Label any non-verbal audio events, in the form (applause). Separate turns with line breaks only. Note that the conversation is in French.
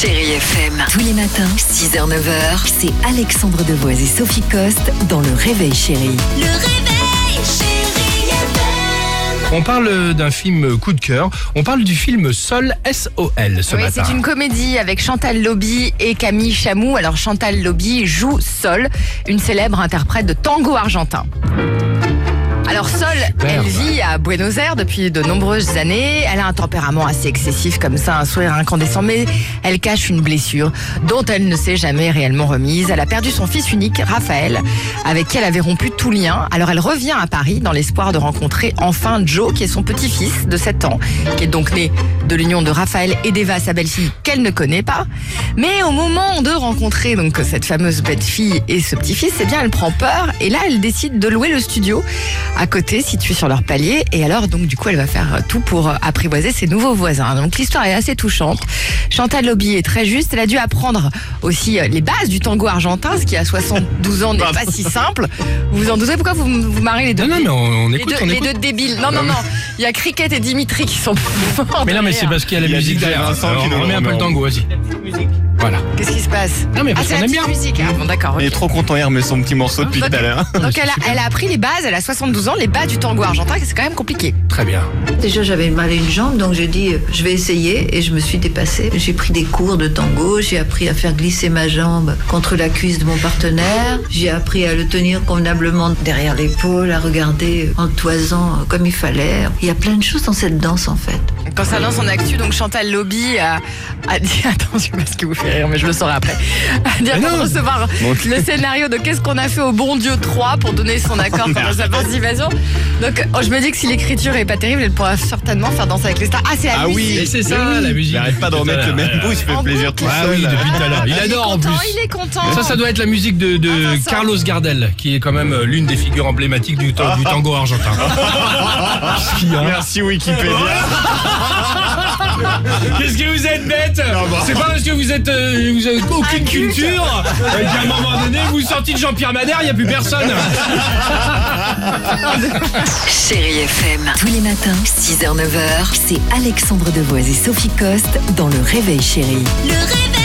Chérie FM. Tous les matins, 6h, 9h, c'est Alexandre Devoise et Sophie Coste dans Le Réveil Chérie.
Le réveil, chérie FM.
On parle d'un film coup de cœur. On parle du film Sol S-O-L ce
Oui,
matin.
c'est une comédie avec Chantal Lobby et Camille Chamou. Alors Chantal Lobby joue Sol, une célèbre interprète de tango argentin. Alors Sol, elle vit à Buenos Aires depuis de nombreuses années. Elle a un tempérament assez excessif comme ça, un sourire incandescent, mais elle cache une blessure dont elle ne s'est jamais réellement remise. Elle a perdu son fils unique, Raphaël, avec qui elle avait rompu tout lien. Alors elle revient à Paris dans l'espoir de rencontrer enfin Joe, qui est son petit-fils de 7 ans, qui est donc né de l'union de Raphaël et d'Eva, sa belle-fille, qu'elle ne connaît pas. Mais au moment de rencontrer donc cette fameuse belle-fille et ce petit-fils, eh bien elle prend peur et là elle décide de louer le studio à côté, situé sur leur palier. Et alors donc du coup elle va faire tout pour euh, apprivoiser ses nouveaux voisins. Donc l'histoire est assez touchante. Chantal Lobby est très juste. Elle a dû apprendre aussi euh, les bases du tango argentin, ce qui à 72 ans n'est pas si simple. Vous vous en doutez pourquoi vous vous marrez les deux
Non, non, mais on, on
les
écoute,
deux,
on
les
écoute.
deux débiles. Non, non, non. Il y a Cricket et Dimitri qui sont (laughs)
Mais non, mais c'est parce qu'il y a la
Il y a
musique derrière. On remet un peu le tango, vas-y. Voilà.
Qu'est-ce qui se passe
Non, mais
Ah,
parce qu'on
la
aime bien.
musique. Ah, bon, d'accord.
Il est
ok.
trop content, remet son petit morceau depuis tout à l'heure. (laughs)
Donc elle a, elle a appris les bases, elle a 72 ans, les bases du tango argentin, c'est quand même compliqué.
Très bien.
Déjà, j'avais mal à une jambe, donc j'ai dit, euh, je vais essayer, et je me suis dépassée. J'ai pris des cours de tango, j'ai appris à faire glisser ma jambe contre la cuisse de mon partenaire, j'ai appris à le tenir convenablement derrière l'épaule, à regarder en toisant comme il fallait. Il y a plein de choses dans cette danse, en fait.
Concernant son actu, donc Chantal Lobby a, a dit, attends, je sais pas ce qui vous fait rire, mais je le saurai après, de
non.
recevoir le scénario de Qu'est-ce qu'on a fait au bon Dieu 3 pour donner son accord pour sa participation. Donc oh, je me dis que si l'écriture est pas terrible, elle pourra certainement faire danser avec les stars. Ah, c'est la
Ah oui.
musique.
Et c'est ça, la musique.
Il arrête pas de remettre le même bout, il se fait
En
plaisir tout
Ah
seul.
oui, depuis tout à l'heure. Il
est
adore en plus.
il est content.
Ça, ça doit être la musique de, de
Ah, Vincent.
Carlos Gardel, qui est quand même euh, l'une des figures emblématiques du, ta- du tango argentin. (laughs) A
Merci Wikipédia. (laughs)
Qu'est-ce que vous êtes bête C'est pas parce que vous êtes euh, vous avez aucune culture euh, qu'à un moment donné vous sortez de Jean-Pierre Madère, il n'y a plus personne.
Chérie FM. Tous les matins, 6h, 9h, c'est Alexandre Devoise et Sophie Coste dans Le Réveil Chérie.
Le réveil,